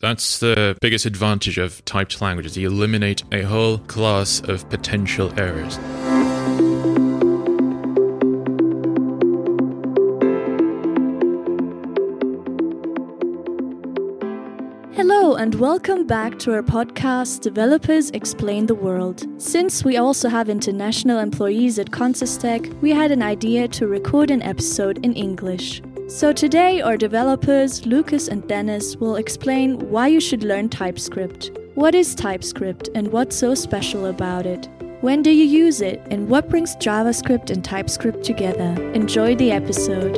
That's the biggest advantage of typed languages. You eliminate a whole class of potential errors. Hello, and welcome back to our podcast, Developers Explain the World. Since we also have international employees at Consistec, we had an idea to record an episode in English. So today, our developers, Lucas and Dennis, will explain why you should learn TypeScript. What is TypeScript and what's so special about it? When do you use it and what brings JavaScript and TypeScript together? Enjoy the episode.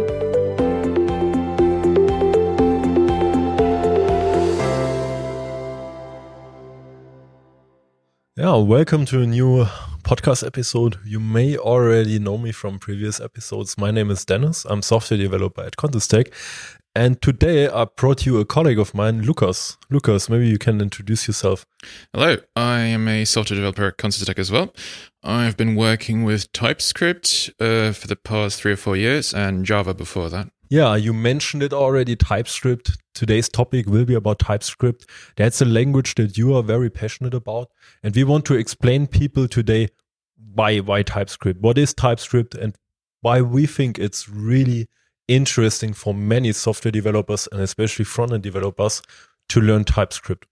Yeah, welcome to a new podcast episode. You may already know me from previous episodes. My name is Dennis. I'm software developer at Consistec. And today I brought you a colleague of mine, Lucas. Lucas, maybe you can introduce yourself. Hello, I am a software developer at Consistec as well. I've been working with TypeScript uh, for the past three or four years and Java before that. Yeah, you mentioned it already, TypeScript. Today's topic will be about TypeScript. That's a language that you are very passionate about. And we want to explain people today why why TypeScript, what is TypeScript and why we think it's really interesting for many software developers and especially front-end developers to learn TypeScript.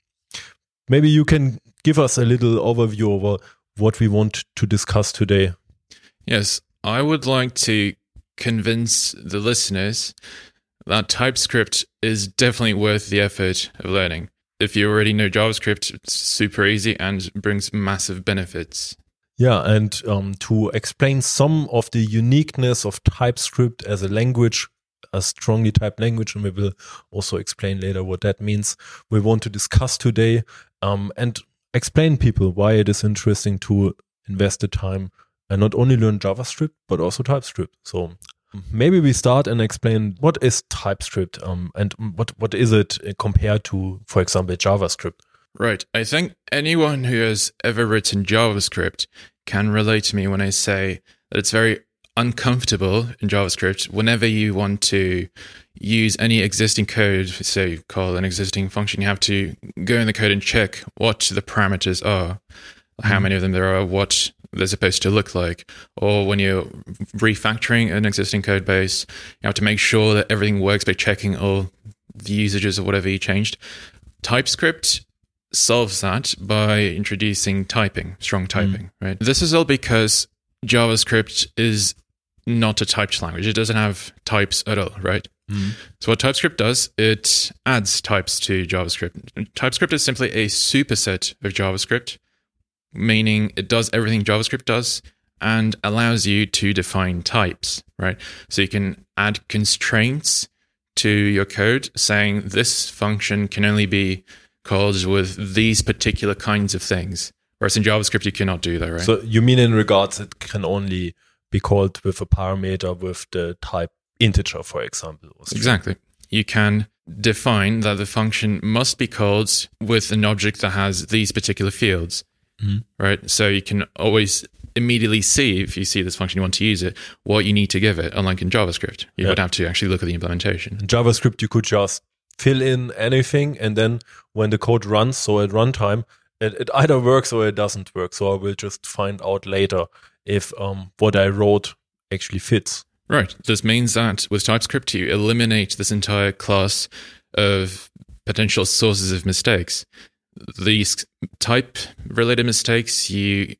Maybe you can give us a little overview over what we want to discuss today. Yes, I would like to convince the listeners that TypeScript is definitely worth the effort of learning. If you already know JavaScript, it's super easy and brings massive benefits. Yeah, and um, to explain some of the uniqueness of TypeScript as a language, a strongly typed language, and we will also explain later what that means. We want to discuss today um, and explain people why it is interesting to invest the time and not only learn JavaScript but also TypeScript. So maybe we start and explain what is TypeScript um, and what what is it compared to, for example, JavaScript. Right. I think anyone who has ever written JavaScript can relate to me when I say that it's very uncomfortable in JavaScript whenever you want to use any existing code, say call an existing function, you have to go in the code and check what the parameters are, how many of them there are, what they're supposed to look like. Or when you're refactoring an existing code base, you have to make sure that everything works by checking all the usages of whatever you changed. TypeScript solves that by introducing typing, strong typing, mm. right? This is all because JavaScript is not a typed language. It doesn't have types at all, right? Mm. So what TypeScript does, it adds types to JavaScript. TypeScript is simply a superset of JavaScript meaning it does everything JavaScript does and allows you to define types, right? So you can add constraints to your code saying this function can only be called with these particular kinds of things. Whereas in JavaScript, you cannot do that, right? So you mean in regards it can only be called with a parameter with the type integer, for example? Exactly. You can define that the function must be called with an object that has these particular fields mm-hmm. right? So you can always immediately see if you see this function you want to use it, what you need to give it. Unlike in JavaScript, you yeah. would have to actually look at the implementation. In JavaScript, you could just fill in anything, and then when the code runs, so at runtime, it, it either works or it doesn't work. So I will just find out later if um, what I wrote actually fits. Right. This means that with TypeScript, you eliminate this entire class of potential sources of mistakes these type related mistakes, you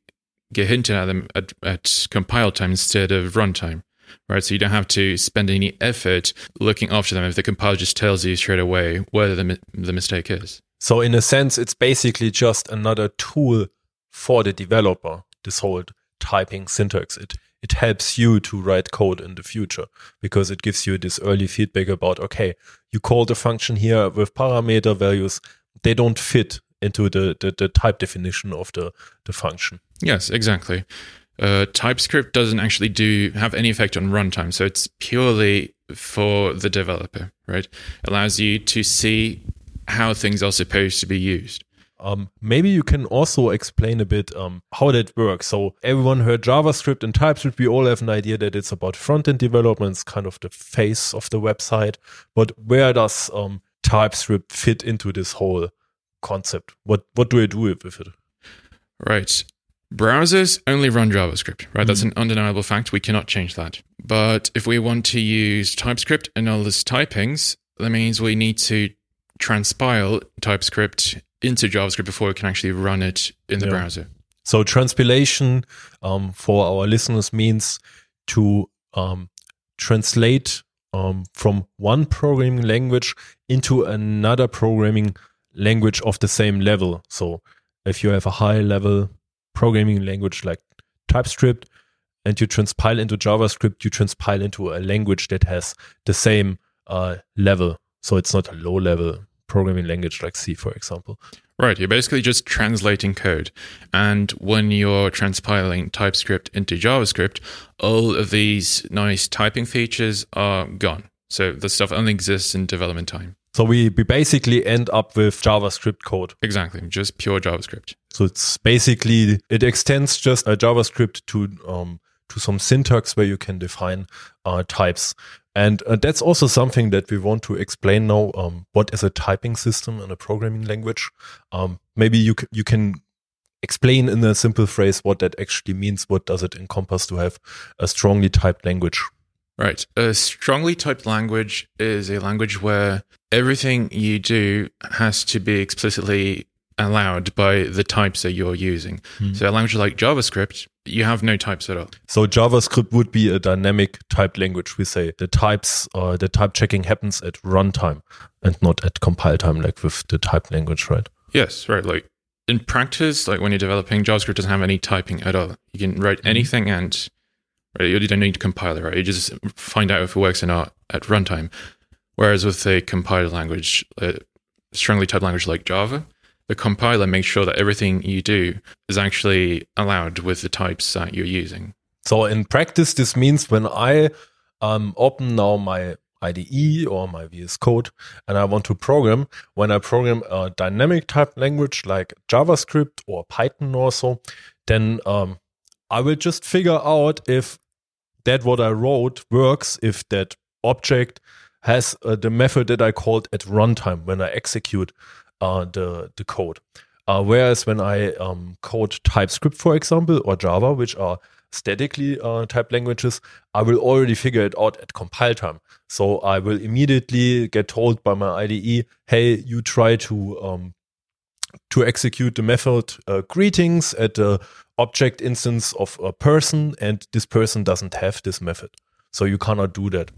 get hinted at them at, at compile time instead of runtime. Right, so you don't have to spend any effort looking after them if the compiler just tells you straight away where the the mistake is. So in a sense, it's basically just another tool for the developer. This whole typing syntax it it helps you to write code in the future because it gives you this early feedback about okay, you called a function here with parameter values they don't fit into the, the, the type definition of the, the function. Yes, exactly. Uh, TypeScript doesn't actually do have any effect on runtime, so it's purely for the developer, right? Allows you to see how things are supposed to be used. Um, maybe you can also explain a bit um, how that works. So everyone heard JavaScript and TypeScript. We all have an idea that it's about front-end development. It's kind of the face of the website. But where does um, TypeScript fit into this whole concept? What what do I do with it? Right. Browsers only run JavaScript, right? That's an undeniable fact. We cannot change that. But if we want to use TypeScript and all its typings, that means we need to transpile TypeScript into JavaScript before we can actually run it in the Yeah. browser. So transpilation um, for our listeners means to um, translate um, from one programming language into another programming language of the same level. So if you have a high level programming language like TypeScript and you transpile into JavaScript, you transpile into a language that has the same uh, level. So it's not a low level programming language like C, for example. Right, you're basically just translating code. And when you're transpiling TypeScript into JavaScript, all of these nice typing features are gone. So the stuff only exists in development time. So we, we basically end up with JavaScript code. Exactly, just pure JavaScript. So it's basically it extends just a JavaScript to um, to some syntax where you can define uh, types, and uh, that's also something that we want to explain now. Um, what is a typing system in a programming language? Um, maybe you c- you can explain in a simple phrase what that actually means. What does it encompass to have a strongly typed language? Right. A strongly typed language is a language where everything you do has to be explicitly allowed by the types that you're using. So a language like JavaScript, you have no types at all. So JavaScript would be a dynamic typed language. We say the types, uh, the type checking happens at runtime and not at compile time, like with the typed language, right? Yes, right. Like in practice, like when you're developing, JavaScript doesn't have any typing at all. You can write anything and right, you don't need to compile it, right? You just find out if it works or not at runtime. Whereas with a compiled language, a strongly typed language like Java, the compiler makes sure that everything you do is actually allowed with the types that you're using. So in practice, this means when I um, open now my IDE or my VS Code and I want to program, when I program a dynamic type language like JavaScript or Python or so, then um, I will just figure out if that what I wrote works, if that object has uh, the method that I called at runtime when I execute uh, the, the code. Uh, whereas when I um, code TypeScript, for example, or Java, which are statically uh, typed languages, I will already figure it out at compile time. So I will immediately get told by my IDE, hey, you try to um, to execute the method uh, greetings at the object instance of a person, and this person doesn't have this method. So you cannot do that.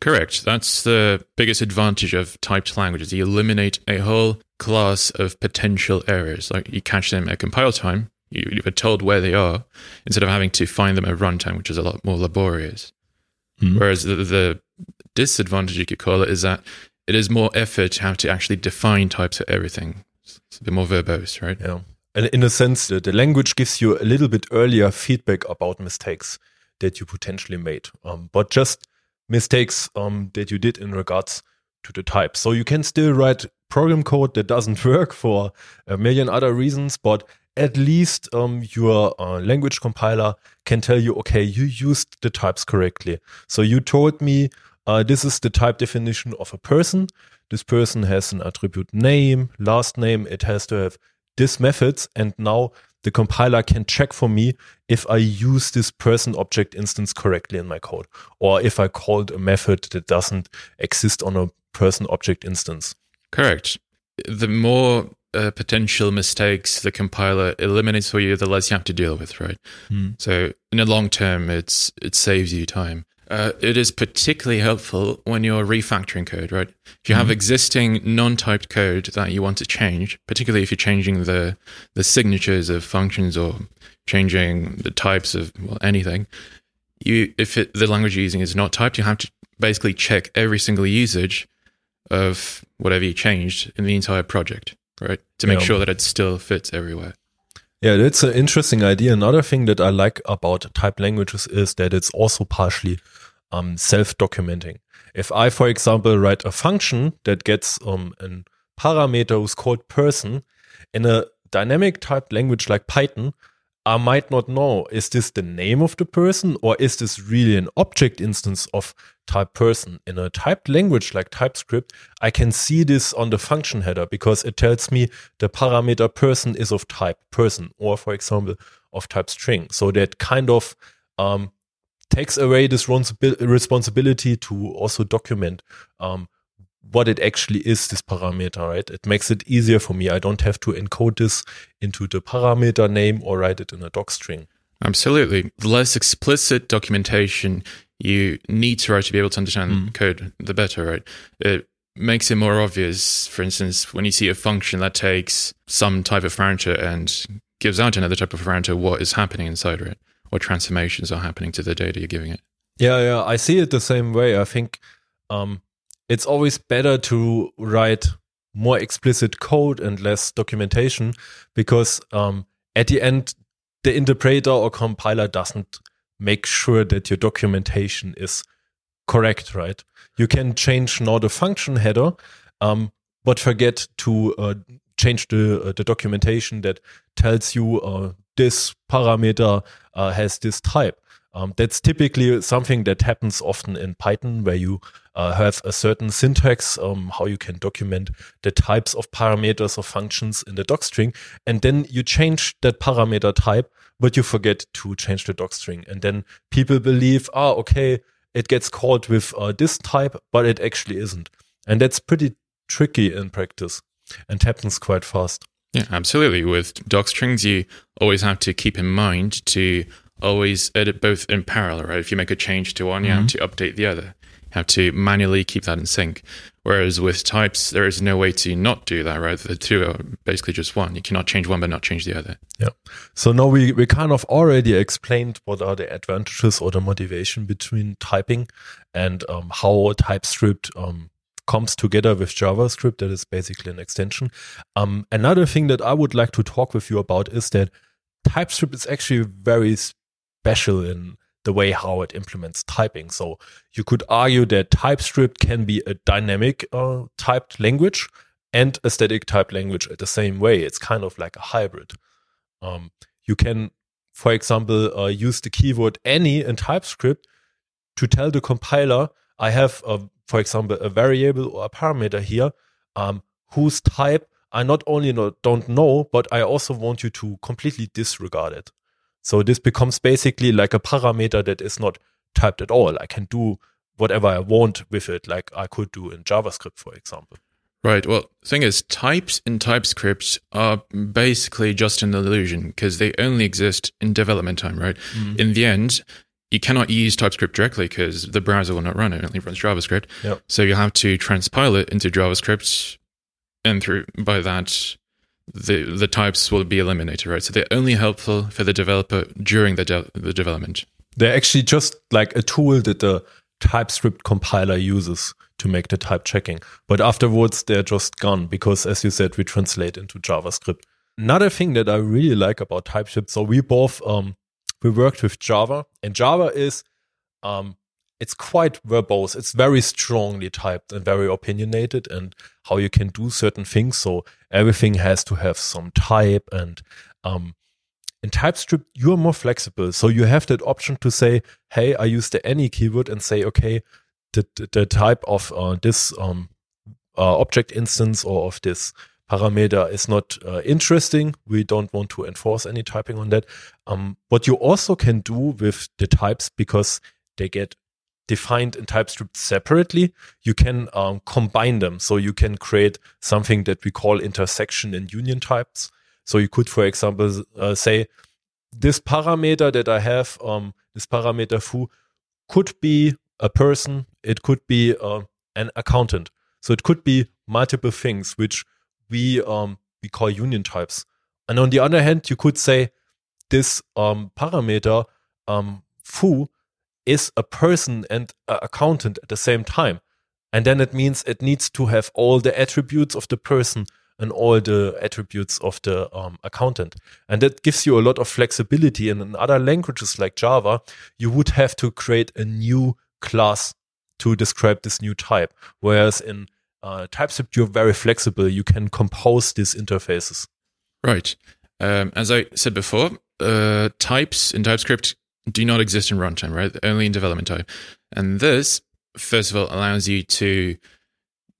Correct. That's the biggest advantage of typed languages. You eliminate a whole class of potential errors. Like you catch them at compile time, you, you're told where they are, instead of having to find them at runtime, which is a lot more laborious. Mhm. Whereas the, the disadvantage, you could call it, is that it is more effort to have to actually define types of everything. It's a bit more verbose, right? Yeah. And in a sense, the, the language gives you a little bit earlier feedback about mistakes that you potentially made, um, but just mistakes um, that you did in regards to the type. So you can still write program code that doesn't work for a million other reasons, but at least um, your uh, language compiler can tell you, okay, you used the types correctly. So you told me uh, this is the type definition of a person. This person has an attribute name, last name. It has to have this methods. And now the compiler can check for me if I use this person object instance correctly in my code, or if I called a method that doesn't exist on a person object instance. Correct. The more uh, potential mistakes the compiler eliminates for you, the less you have to deal with, right? Hmm. So in the long term, it's it saves you time. Uh, it is particularly helpful when you're refactoring code, right? If you have existing non-typed code that you want to change, particularly if you're changing the the signatures of functions or changing the types of well, anything, you if it, the language you're using is not typed, you have to basically check every single usage of whatever you changed in the entire project, right? To make Yeah. sure that it still fits everywhere. Yeah, that's an interesting idea. Another thing that I like about type languages is that it's also partially um, self-documenting. If I, for example, write a function that gets um, a parameter who's called person in a dynamic typed language like Python, I might not know is this the name of the person or is this really an object instance of type person? In a typed language like TypeScript, I can see this on the function header because it tells me the parameter person is of type person or, for example, of type string. So that kind of um, takes away this responsibility to also document um, what it actually is, this parameter, right? It makes it easier for me. I don't have to encode this into the parameter name or write it in a doc string. Absolutely. The less explicit documentation you need to write to be able to understand mm. code, the better, right? It makes it more obvious. For instance, when you see a function that takes some type of parameter and gives out another type of parameter, what is happening inside it? What transformations are happening to the data you're giving it? Yeah, yeah. I see it the same way. I think um, it's always better to write more explicit code and less documentation because um, at the end, the interpreter or compiler doesn't make sure that your documentation is correct, right? You can change now the function header, um, but forget to uh, change the uh, the documentation that tells you uh, this parameter uh, has this type. Um, that's typically something that happens often in Python, where you uh, have a certain syntax, um, how you can document the types of parameters or functions in the docstring, and then you change that parameter type, but you forget to change the docstring, and then people believe, ah, okay, it gets called with uh, this type, but it actually isn't, and that's pretty tricky in practice, and happens quite fast. Yeah, absolutely. With docstrings, you always have to keep in mind to always edit both in parallel, right? If you make a change to one, you mm-hmm. have to update the other. You have to manually keep that in sync. Whereas with types, there is no way to not do that, right? The two are basically just one. You cannot change one but not change the other. Yeah. So now we, we kind of already explained what are the advantages or the motivation between typing and um, how TypeScript um, comes together with JavaScript. That is basically an extension. Um, another thing that I would like to talk with you about is that TypeScript is actually very special in the way how it implements typing. So you could argue that TypeScript can be a dynamic uh, typed language and a static typed language at the same way. It's kind of like a hybrid. Um, you can, for example, uh, use the keyword any in TypeScript to tell the compiler, I have, a, for example, a variable or a parameter here um, whose type I not only not, don't know, but I also want you to completely disregard it. So this becomes basically like a parameter that is not typed at all. I can do whatever I want with it, like I could do in JavaScript, for example. Right. Well, the thing is, types in TypeScript are basically just an illusion because they only exist in development time, right? Mm. In the end, you cannot use TypeScript directly because the browser will not run it. It only runs JavaScript. Yep. So you have to transpile it into JavaScript, and through by that, the the types will be eliminated, right? So they're only helpful for the developer during the de- the development. They're actually just like a tool that the TypeScript compiler uses to make the type checking. But afterwards, they're just gone because, as you said, we translate into JavaScript. Another thing that I really like about TypeScript, so we both um, we worked with Java, and Java is um, it's quite verbose. It's very strongly typed and very opinionated and how you can do certain things. So everything has to have some type and um, in TypeScript, you're more flexible. So you have that option to say, hey, I use the any keyword and say, okay, the, the, type of uh, this um, uh, object instance or of this parameter is not uh, interesting. We don't want to enforce any typing on that. Um, what you also can do with the types, because they get defined in TypeScript separately, you can um, combine them. So you can create something that we call intersection and union types. So you could, for example, uh, say this parameter that I have, um, this parameter foo, could be a person, it could be uh, an accountant. So it could be multiple things which we um, we call union types. And on the other hand, you could say this um, parameter um, foo is a person and an accountant at the same time. And then it means it needs to have all the attributes of the person and all the attributes of the um, accountant. And that gives you a lot of flexibility. And in other languages like Java, you would have to create a new class to describe this new type. Whereas in uh, TypeScript, you're very flexible. You can compose these interfaces. Right. Um, as I said before, uh, types in TypeScript do not exist in runtime, right? Only in development time. And this, first of all, allows you to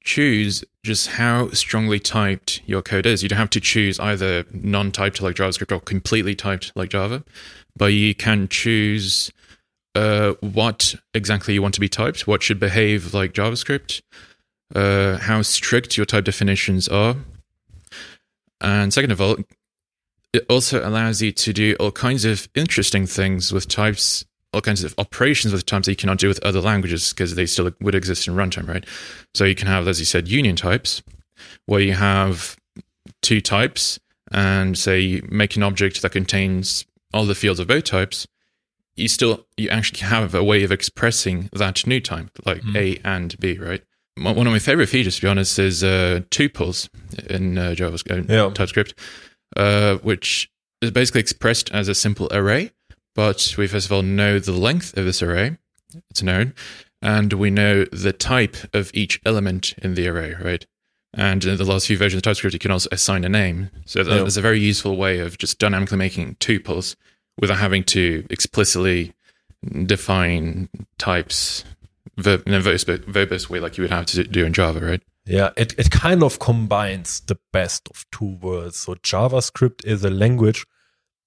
choose just how strongly typed your code is. You don't have to choose either non typed like JavaScript or completely typed like Java, but you can choose uh, what exactly you want to be typed, what should behave like JavaScript, uh, how strict your type definitions are. And second of all, it also allows you to do all kinds of interesting things with types, all kinds of operations with types that you cannot do with other languages because they still would exist in runtime, right? So you can have, as you said, union types, where you have two types and say you make an object that contains all the fields of both types, you still you actually have a way of expressing that new type, like mm. A and B, right? One of my favorite features, to be honest, is uh, tuples in uh, JavaScript, yeah. TypeScript uh, which is basically expressed as a simple array. But we first of all know the length of this array, it's known, and we know the type of each element in the array, right? And in the last few versions of TypeScript, you can also assign a name. So that is a very useful way of just dynamically making tuples without having to explicitly define types in a verbose way like you would have to do in Java, right? Yeah, it, it kind of combines the best of two worlds. So JavaScript is a language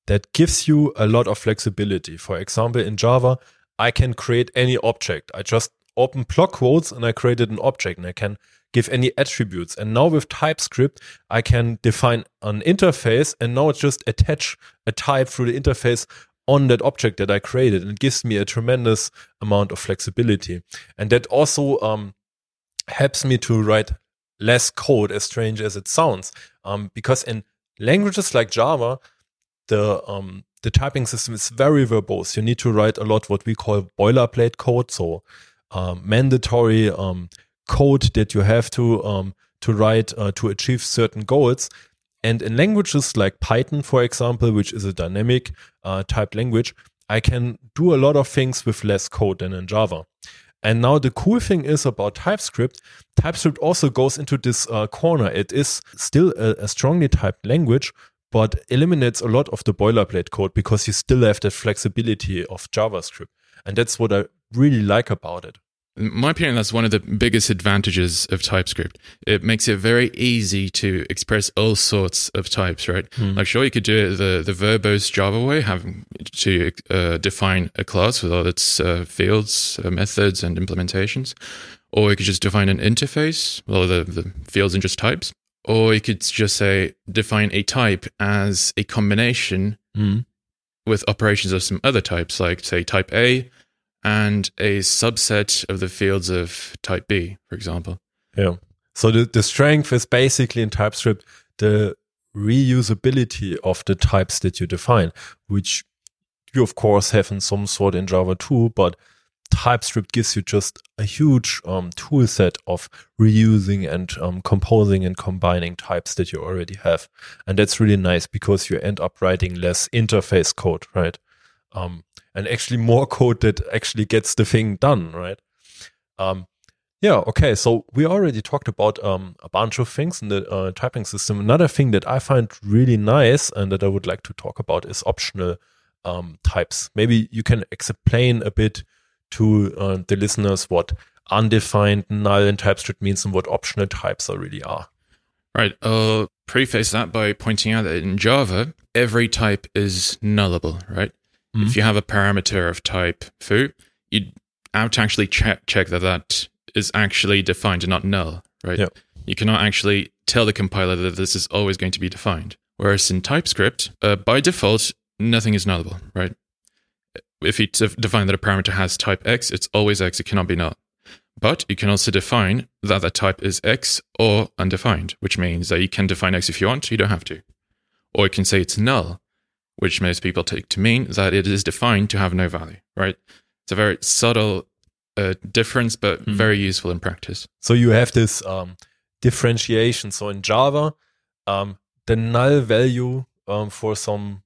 that gives you a lot of flexibility. For example, in Java, I can create any object. I just open block quotes and I created an object and I can give any attributes. And now with TypeScript, I can define an interface and now just attach a type through the interface on that object that I created. And it gives me a tremendous amount of flexibility. And that also um, helps me to write less code, as strange as it sounds. Um, because in languages like Java, the um, the typing system is very verbose. You need to write a lot what we call boilerplate code, so um, mandatory um, code that you have to um, to write uh, to achieve certain goals. And in languages like Python, for example, which is a dynamic uh, type language, I can do a lot of things with less code than in Java. And now the cool thing is about TypeScript, TypeScript also goes into this uh, corner. It is still a, a, strongly typed language, but eliminates a lot of the boilerplate code because you still have the flexibility of JavaScript. And that's what I really like about it. In my opinion, that's one of the biggest advantages of TypeScript. It makes it very easy to express all sorts of types, right? Mm. Like, sure, you could do it the, the verbose Java way, having to uh, define a class with all its uh, fields, uh, methods, and implementations. Or you could just define an interface, well, the, the fields and just types. Or you could just say, define a type as a combination mm. with operations of some other types, like, say, type A and a subset of the fields of type B, for example. Yeah. So the, the strength is basically in TypeScript the reusability of the types that you define, which you of course have in some sort in Java too, but TypeScript gives you just a huge um, tool set of reusing and um, composing and combining types that you already have. And that's really nice because you end up writing less interface code, right? Um, and actually more code that actually gets the thing done, right? Um, yeah, okay. So we already talked about um, a bunch of things in the uh, typing system. Another thing that I find really nice and that I would like to talk about is optional um, types. Maybe you can explain a bit to uh, the listeners what undefined null in TypeScript means and what optional types are really are. Right. I'll preface that by pointing out that in Java, every type is nullable, right? Mm-hmm. If you have a parameter of type foo, you have to actually check, check that that is actually defined and not null, right? Yep. You cannot actually tell the compiler that this is always going to be defined. Whereas in TypeScript, uh, by default, nothing is nullable, right? If you define that a parameter has type X, it's always X, it cannot be null. But you can also define that that type is X or undefined, which means that you can define X if you want, you don't have to. Or you can say it's null, which most people take to mean that it is defined to have no value, right? It's a very subtle uh, difference, but mm. very useful in practice. So you have this um, differentiation. So in Java, um, the null value um, for some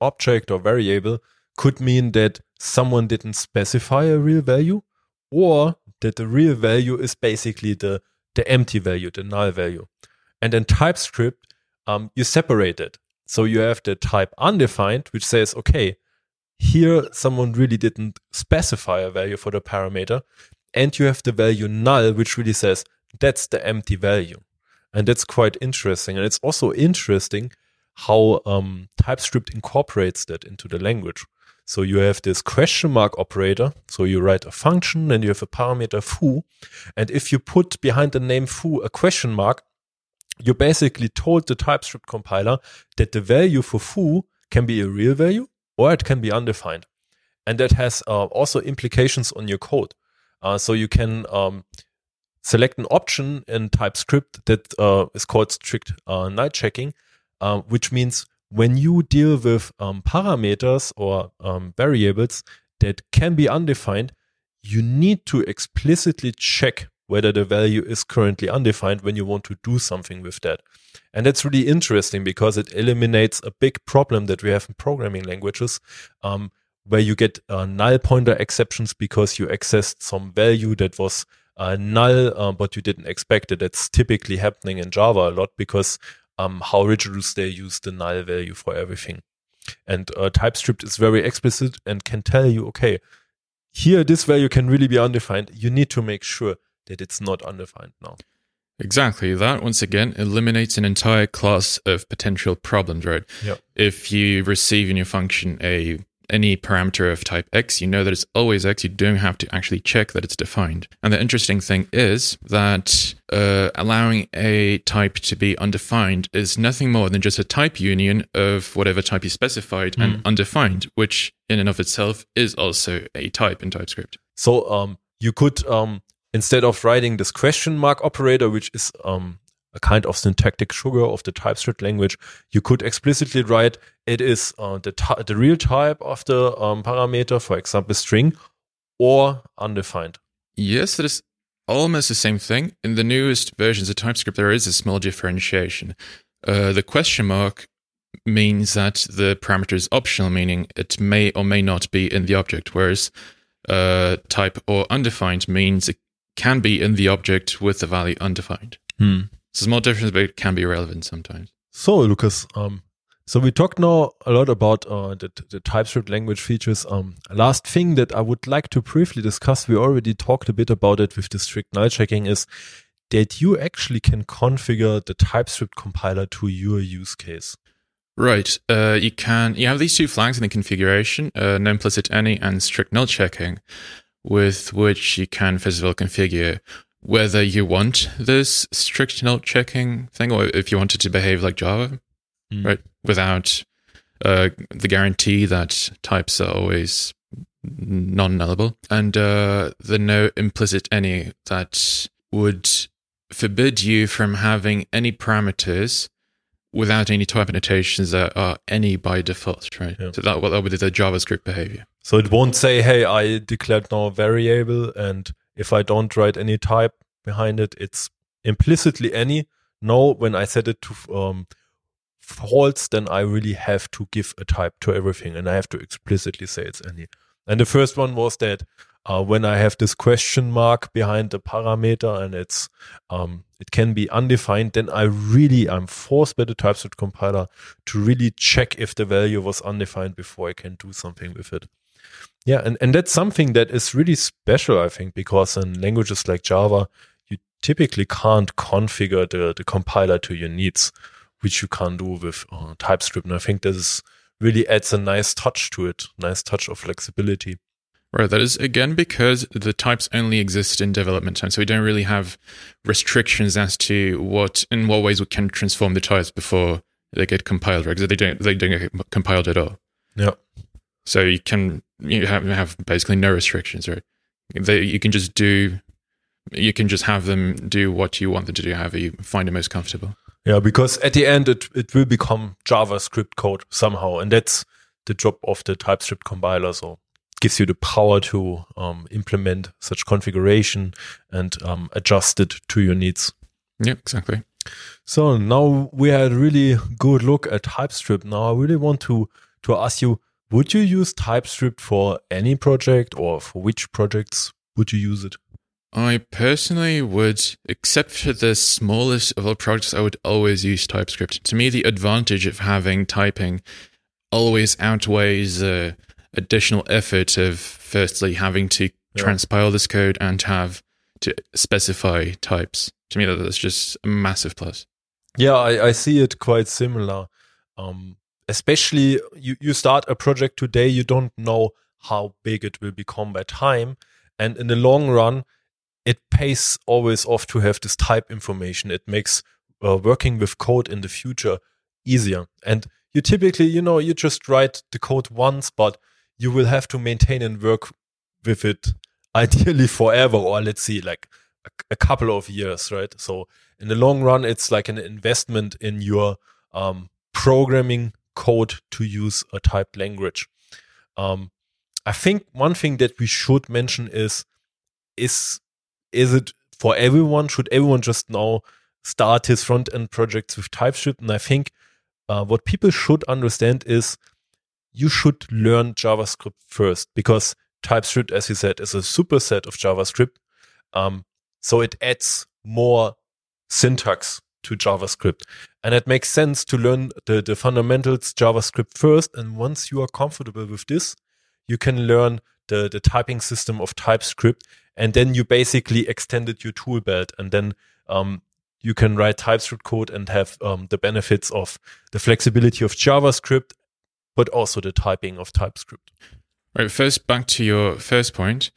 object or variable could mean that someone didn't specify a real value, or that the real value is basically the the empty value, the null value. And in TypeScript, um, you separate it. So you have the type undefined, which says, okay, here someone really didn't specify a value for the parameter. And you have the value null, which really says that's the empty value. And that's quite interesting. And it's also interesting how um, TypeScript incorporates that into the language. So you have this question mark operator. So you write a function and you have a parameter foo. And if you put behind the name foo a question mark, you basically told the TypeScript compiler that the value for foo can be a real value or it can be undefined. And that has uh, also implications on your code. Uh, so you can um, select an option in TypeScript that uh, is called strict uh, null checking, uh, which means when you deal with um, parameters or um, variables that can be undefined, you need to explicitly check whether the value is currently undefined when you want to do something with that. And that's really interesting because it eliminates a big problem that we have in programming languages, um, where you get uh, null pointer exceptions because you accessed some value that was uh, null, uh, but you didn't expect it. That's typically happening in Java a lot because um, how rigorous they use the null value for everything. And uh, TypeScript is very explicit and can tell you, okay, here this value can really be undefined. You need to make sure that it's not undefined now. Exactly. That once again eliminates an entire class of potential problems, right? Yep. If you receive in your function a any parameter of type X, you know that it's always X. You don't have to actually check that it's defined. And the interesting thing is that uh, allowing a type to be undefined is nothing more than just a type union of whatever type you specified mm. and undefined, which in and of itself is also a type in TypeScript. So um, you could, um, instead of writing this question mark operator, which is um, a kind of syntactic sugar of the TypeScript language, you could explicitly write it is uh, the, the real type of the um, parameter, for example, string, or undefined. Yes, that is almost the same thing. In the newest versions of TypeScript, there is a small differentiation. Uh, the question mark means that the parameter is optional, meaning it may or may not be in the object, whereas uh, type or undefined means it can be in the object with the value undefined. Hmm. It's a small difference, but it can be relevant sometimes. So, Lucas, um, so we talked now a lot about uh, the, the TypeScript language features. Um, last thing that I would like to briefly discuss, we already talked a bit about it with the strict null checking, is that you actually can configure the TypeScript compiler to your use case. Right. Uh, you can. You have these two flags in the configuration: uh, no implicit any and strict null checking, with which you can first of all configure whether you want this strict null checking thing or if you want it to behave like Java, mm. right? Without uh, the guarantee that types are always non-nullable, and uh, the no implicit any that would forbid you from having any parameters without any type annotations that are any by default, right? Yeah. So that, that would be the JavaScript behavior. So it won't say, hey, I declared now a variable and if I don't write any type behind it, it's implicitly any. No, when I set it to um, false, then I really have to give a type to everything and I have to explicitly say it's any. And the first one was that uh, when I have this question mark behind the parameter and it's um, it can be undefined, then I really I'm forced by the TypeScript compiler to really check if the value was undefined before I can do something with it. Yeah, and, and that's something that is really special, I think, because in languages like Java, you typically can't configure the, the compiler to your needs, which you can do with uh, TypeScript. And I think this is, really adds a nice touch to it, nice touch of flexibility. Right. That is again because the types only exist in development time, so we don't really have restrictions as to what in what ways we can transform the types before they get compiled. Right? Because they don't they don't get compiled at all. Yeah. So you can you have, have basically no restrictions, right? They, you can just do, you can just have them do what you want them to do, however you find it most comfortable. Yeah, because at the end it it will become JavaScript code somehow, and that's the job of the TypeScript compiler. So gives you the power to um, implement such configuration and um, adjust it to your needs. Yeah, exactly. So now we had a really good look at TypeScript. Now I really want to to ask you would you use TypeScript for any project or for which projects would you use it? I personally would, except for the smallest of all projects, I would always use TypeScript. To me, the advantage of having typing always outweighs the additional effort of firstly having to Yeah. transpile this code and have to specify types. To me, that's just a massive plus. Yeah, I, I see it quite similar. Um, especially you, you start a project today, you don't know how big it will become by time. And in the long run, it pays always off to have this type information. It makes uh, working with code in the future easier. And you typically, you know, you just write the code once, but you will have to maintain and work with it ideally forever, or let's see, like a, a couple of years, right? So in the long run, it's like an investment in your um, programming code to use a typed language. Um, I think one thing that we should mention is is is it for everyone? Should everyone just now start his front end projects with TypeScript? And I think uh, what people should understand is you should learn JavaScript first because TypeScript, as you said, is a superset of JavaScript. Um, so it adds more syntax to JavaScript. And it makes sense to learn the, the fundamentals JavaScript first. And once you are comfortable with this, you can learn the, the typing system of TypeScript. And then you basically extended your tool belt. And then um, you can write TypeScript code and have um, the benefits of the flexibility of JavaScript, but also the typing of TypeScript. Right. First, back to your first point.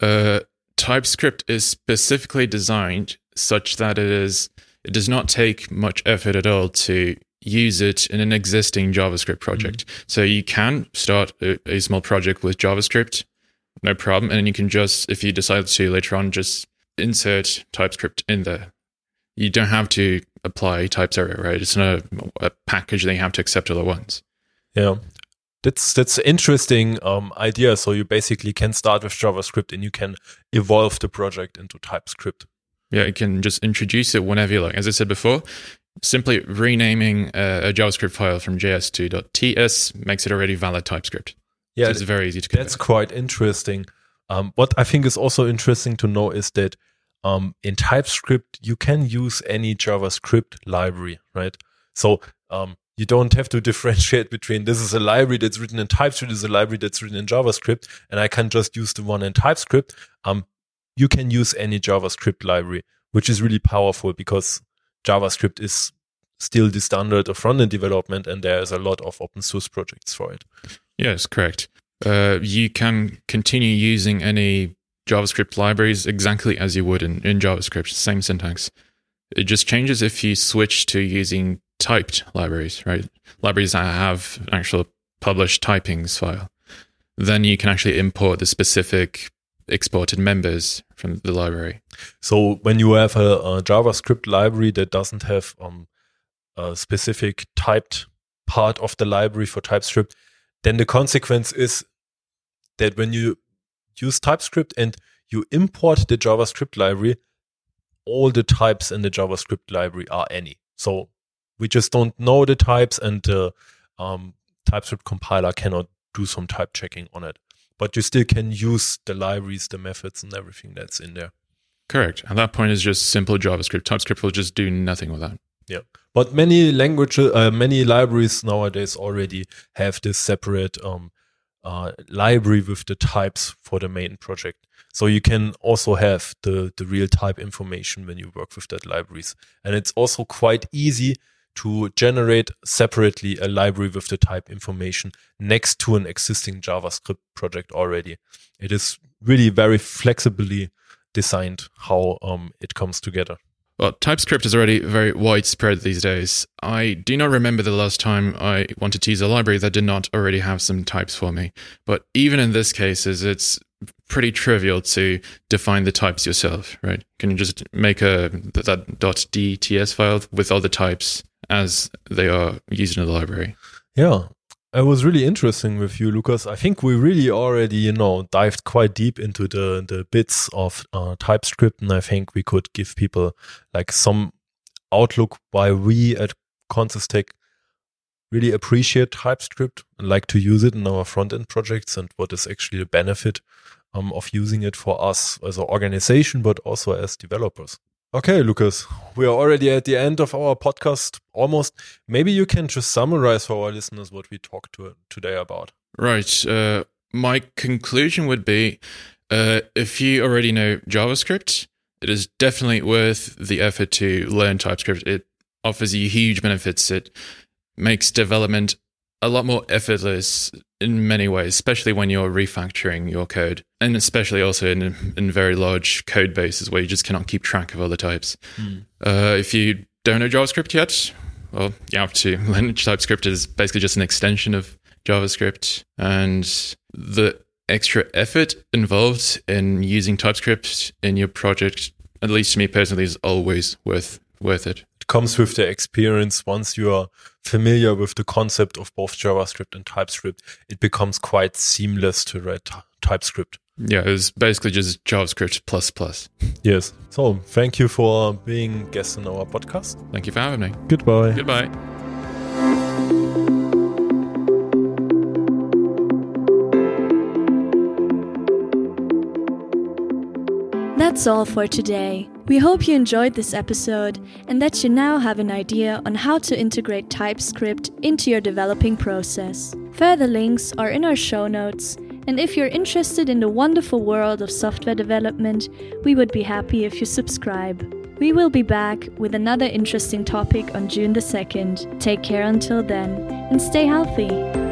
Uh, TypeScript is specifically designed such that it is it does not take much effort at all to use it in an existing JavaScript project. So you can start a, a small project with JavaScript, no problem, and then you can just, if you decide to later on, just insert TypeScript in there. You don't have to apply TypeZero, right? It's not a, a package that you have to accept all at once. Yeah. That's that's an interesting um, idea. So you basically can start with JavaScript and you can evolve the project into TypeScript. Yeah, you can just introduce it whenever you like. As I said before, simply renaming a, a JavaScript file from JS to .ts makes it already valid TypeScript. Yeah, so it's very easy to that's quite interesting. Um, what I think is also interesting to know is that um, in TypeScript you can use any JavaScript library, right? So um, you don't have to differentiate between this is a library that's written in TypeScript, this is a library that's written in JavaScript, and I can just use the one in TypeScript. Um, you can use any JavaScript library, which is really powerful because JavaScript is still the standard of front-end development, and there is a lot of open source projects for it. Yes, correct. Uh, you can continue using any JavaScript libraries exactly as you would in, in JavaScript, same syntax. It just changes if you switch to using typed libraries, right? Libraries that have actual published typings file. Then you can actually import the specific exported members from the library. So when you have a, a JavaScript library that doesn't have um, a specific typed part of the library for TypeScript, then the consequence is that when you use TypeScript and you import the JavaScript library, all the types in the JavaScript library are any. So we just don't know the types, and the um, TypeScript compiler cannot do some type checking on it. But you still can use the libraries, the methods, and everything that's in there. Correct. At that point, it's just simple JavaScript. TypeScript will just do nothing with that. Yeah, but many languages, uh, many libraries nowadays already have this separate um, uh, library with the types for the main project. So you can also have the the real type information when you work with that libraries, and it's also quite easy to generate separately a library with the type information next to an existing JavaScript project already. It is really very flexibly designed how um, it comes together. Well, TypeScript is already very widespread these days. I do not remember the last time I wanted to use a library that did not already have some types for me. But even in this cases, it's pretty trivial to define the types yourself, right? Can you just make a that .dts file with all the types as they are used in the library? Yeah, it was really interesting with you, Lucas. I think we really already, you know, dived quite deep into the the bits of uh, TypeScript, and I think we could give people like some outlook why we at Consistec really appreciate TypeScript and like to use it in our front end projects, and what is actually the benefit um, of using it for us as an organization, but also as developers. Okay, Lucas, we are already at the end of our podcast almost. Maybe you can just summarize for our listeners what we talked to today about. Right. Uh, my conclusion would be uh, if you already know JavaScript, it is definitely worth the effort to learn TypeScript. It offers you huge benefits. It makes development a lot more effortless in many ways, especially when you're refactoring your code, and especially also in in very large code bases where you just cannot keep track of all the types. Mm. Uh, if you don't know JavaScript yet, well, you have to learn TypeScript is basically just an extension of JavaScript, and the extra effort involved in using TypeScript in your project, at least to me personally, is always worth worth it. it comes with the experience. Once you are familiar with the concept of both JavaScript and TypeScript, it becomes quite seamless to write TypeScript. Yeah, it's basically just JavaScript plus plus. Yes. So thank you for being guest on our podcast. Thank you for having me. Goodbye. Goodbye. That's all for today. We hope you enjoyed this episode and that you now have an idea on how to integrate TypeScript into your developing process. Further links are in our show notes, and if you're interested in the wonderful world of software development, we would be happy if you subscribe. We will be back with another interesting topic on June the 2nd. Take care until then, and stay healthy.